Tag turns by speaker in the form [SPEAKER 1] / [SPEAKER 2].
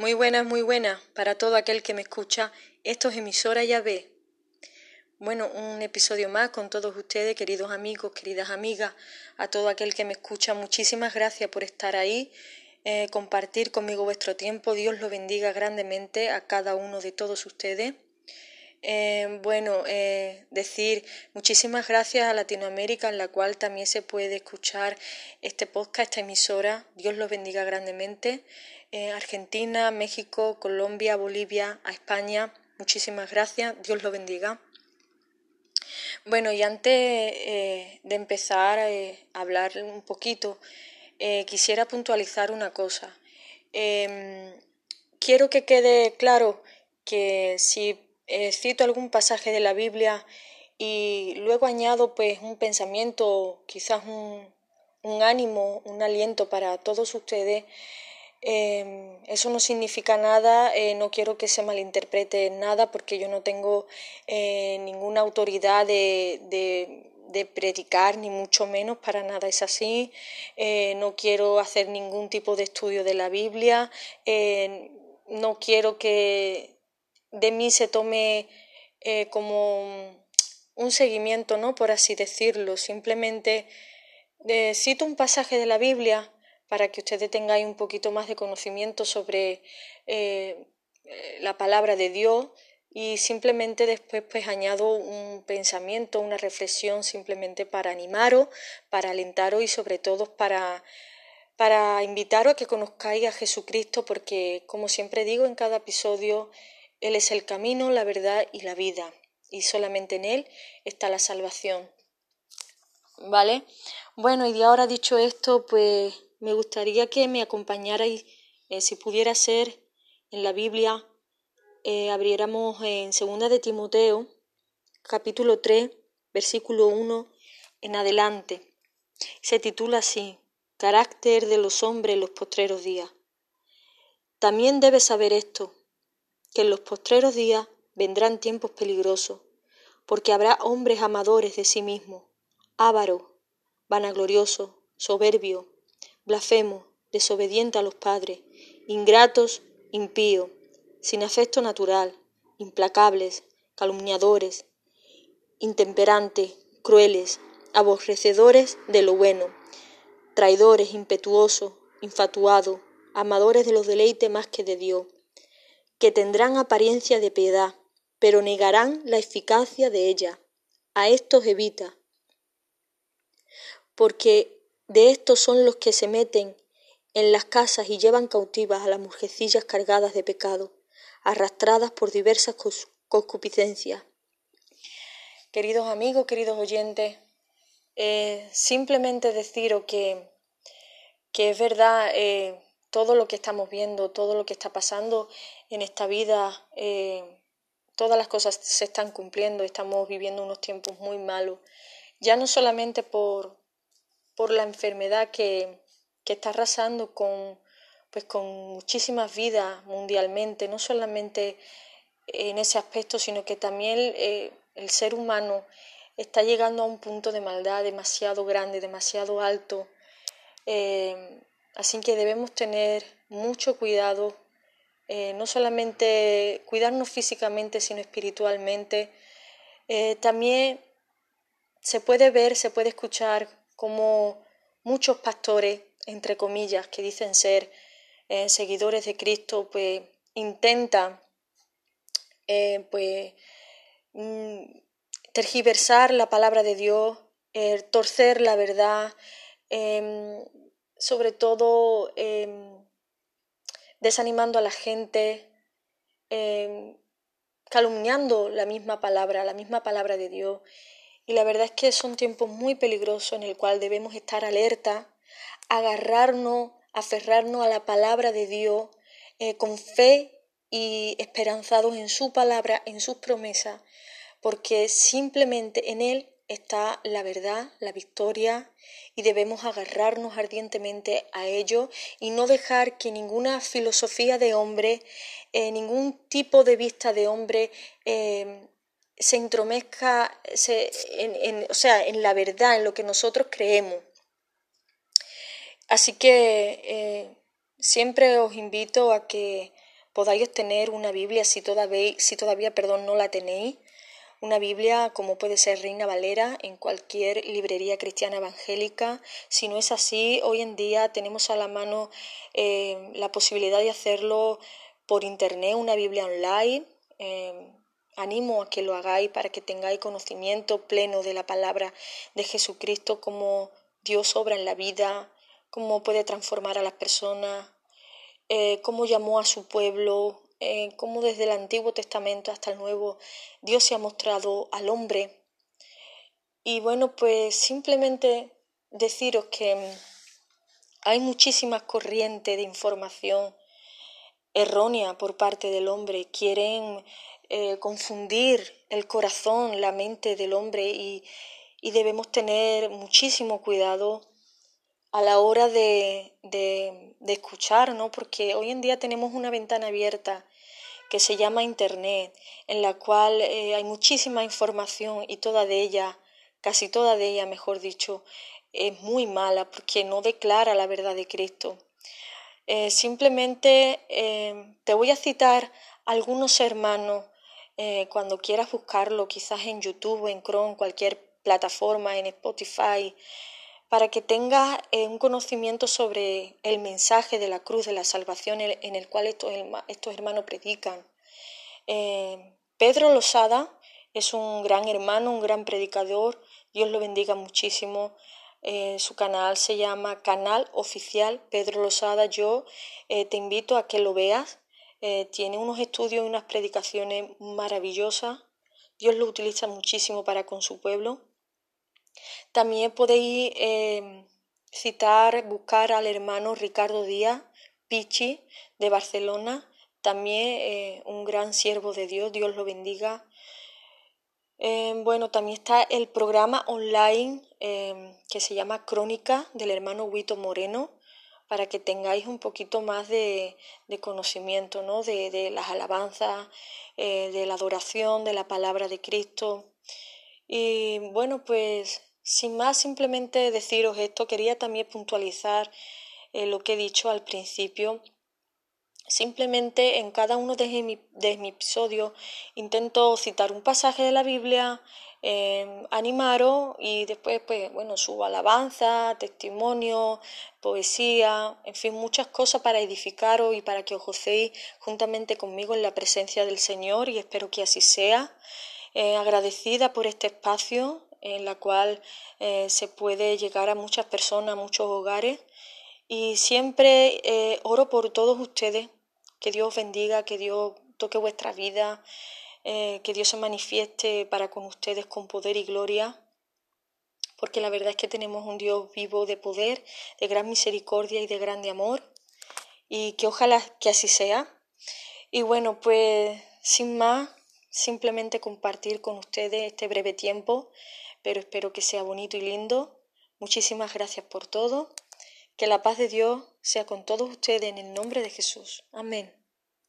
[SPEAKER 1] Muy buenas, muy buenas para todo aquel que me escucha. Esto es emisora ya ve. Bueno, un episodio más con todos ustedes, queridos amigos, queridas amigas, a todo aquel que me escucha. Muchísimas gracias por estar ahí, eh, compartir conmigo vuestro tiempo. Dios lo bendiga grandemente a cada uno de todos ustedes. Eh, bueno, eh, decir muchísimas gracias a Latinoamérica, en la cual también se puede escuchar este podcast, esta emisora. Dios los bendiga grandemente. Eh, Argentina, México, Colombia, Bolivia, a España. Muchísimas gracias. Dios los bendiga. Bueno, y antes de empezar a hablar un poquito, quisiera puntualizar una cosa. Em, quiero que quede claro que si eh, cito algún pasaje de la Biblia y luego añado pues un pensamiento, quizás un, un ánimo, un aliento para todos ustedes. Em, eso no significa nada, eh, no quiero que se malinterprete nada porque yo no tengo eh, ninguna autoridad de, de, de, predicar, ni mucho menos, para nada es así. no quiero hacer ningún tipo de estudio de la Biblia, no quiero que de mí se tome eh, como un seguimiento, ¿no? Por así decirlo. Simplemente eh, cito un pasaje de la Biblia para que ustedes tengan un poquito más de conocimiento sobre eh, la palabra de Dios y simplemente después pues añado un pensamiento, una reflexión simplemente para animaros, para alentaros y sobre todo para para invitaros a que conozcáis a Jesucristo porque como siempre digo en cada episodio él es el camino, la verdad y la vida, y solamente en Él está la salvación. ¿Vale? Bueno, y de ahora dicho esto, pues me gustaría que me acompañarais, eh, si pudiera ser, en la Biblia, eh, abriéramos en Segunda de Timoteo, capítulo 3, versículo 1 en adelante. Se titula así, Carácter de los hombres en los postreros días. También debes saber esto, que en los postreros días vendrán tiempos peligrosos, porque habrá hombres amadores de sí mismos, ávaros, vanagloriosos, soberbios, blasfemos, desobedientes a los padres, ingratos, impíos, sin afecto natural, implacables, calumniadores, intemperantes, crueles, aborrecedores de lo bueno, traidores, impetuosos, infatuados, amadores de los deleites más que de Dios, que tendrán apariencia de piedad, pero negarán la eficacia de ella. A estos evita, porque de estos son los que se meten en las casas y llevan cautivas a las mujercillas cargadas de pecado, arrastradas por diversas concupiscencias. Queridos amigos, queridos oyentes, eh, simplemente deciros que, que es verdad eh, todo lo que estamos viendo, todo lo que está pasando en esta vida, eh, todas las cosas se están cumpliendo, estamos viviendo unos tiempos muy malos, ya no solamente por, por la enfermedad que, que está arrasando con, pues con muchísimas vidas mundialmente, no solamente en ese aspecto, sino que también eh, el ser humano está llegando a un punto de maldad demasiado grande, demasiado alto. Eh, así que debemos tener mucho cuidado eh, no solamente cuidarnos físicamente, sino espiritualmente. También se puede ver, se puede escuchar como muchos pastores, entre comillas, que dicen ser eh, seguidores de Cristo, pues intentan pues, mm, tergiversar la palabra de Dios, torcer la verdad, em, sobre todo em, desanimando a la gente, em, calumniando la misma palabra, la misma palabra de Dios. Y la verdad es que son tiempos muy peligrosos en el cual debemos estar alerta, agarrarnos, aferrarnos a la palabra de Dios eh, con fe y esperanzados en su palabra, en sus promesas, porque simplemente en Él está la verdad, la victoria, y debemos agarrarnos ardientemente a ello y no dejar que ninguna filosofía de hombre, eh, ningún tipo de vista de hombre eh, se intromezca en, o sea, en la verdad, en lo que nosotros creemos. Así que eh, siempre os invito a que podáis tener una Biblia si todavía, si todavía perdón, no la tenéis. Una Biblia como puede ser Reina Valera en cualquier librería cristiana evangélica. Si no es así, hoy en día tenemos a la mano eh, la posibilidad de hacerlo por internet, una Biblia online. Eh, animo a que lo hagáis para que tengáis conocimiento pleno de la palabra de Jesucristo, cómo Dios obra en la vida, cómo puede transformar a las personas, eh, cómo llamó a su pueblo, eh, cómo desde el Antiguo Testamento hasta el Nuevo Dios se ha mostrado al hombre. Y bueno, pues simplemente deciros que hay muchísimas corrientes de información errónea por parte del hombre. Quieren eh, confundir el corazón, la mente del hombre y, y debemos tener muchísimo cuidado a la hora de, de, escuchar, ¿no? Porque hoy en día tenemos una ventana abierta que se llama Internet, en la cual eh, hay muchísima información y toda de ella, casi toda de ella, mejor dicho, es muy mala porque no declara la verdad de Cristo. Eh, simplemente te voy a citar algunos hermanos cuando quieras buscarlo, quizás en YouTube, en Chrome, cualquier plataforma, en Spotify, para que tengas eh, un conocimiento sobre el mensaje de la cruz de la salvación en el cual estos, hermanos predican. Eh, Pedro Losada es un gran hermano, un gran predicador, Dios lo bendiga muchísimo. Eh, su canal se llama Canal Oficial Pedro Losada. Yo te invito a que lo veas. Tiene unos estudios y unas predicaciones maravillosas. Dios lo utiliza muchísimo para con su pueblo. También podéis eh, citar, buscar al hermano Ricardo Díaz, Pichi, de Barcelona, también eh, un gran siervo de Dios, Dios lo bendiga. Eh, bueno, también está el programa online que se llama Crónica del hermano Huito Moreno, para que tengáis un poquito más de, conocimiento ¿no? de, de, las alabanzas, de la adoración, de la palabra de Cristo. Y bueno, pues sin más, simplemente deciros esto, quería también puntualizar eh, lo que he dicho al principio. Simplemente en cada uno de, mis episodios intento citar un pasaje de la Biblia, eh, animaros y después, pues, bueno, subo alabanza, testimonio, poesía, en fin, muchas cosas para edificaros y para que os gocéis juntamente conmigo en la presencia del Señor y espero que así sea. Eh, agradecida por este espacio en la cual eh, se puede llegar a muchas personas, a muchos hogares. Y siempre eh, oro por todos ustedes, que Dios bendiga, que Dios toque vuestra vida, eh, que Dios se manifieste para con ustedes con poder y gloria, porque la verdad es que tenemos un Dios vivo de poder, de gran misericordia y de grande amor, y que ojalá que así sea. Y bueno, pues sin más, simplemente compartir con ustedes este breve tiempo pero espero que sea bonito y lindo. Muchísimas gracias por todo. Que la paz de Dios sea con todos ustedes en el nombre de Jesús. Amén.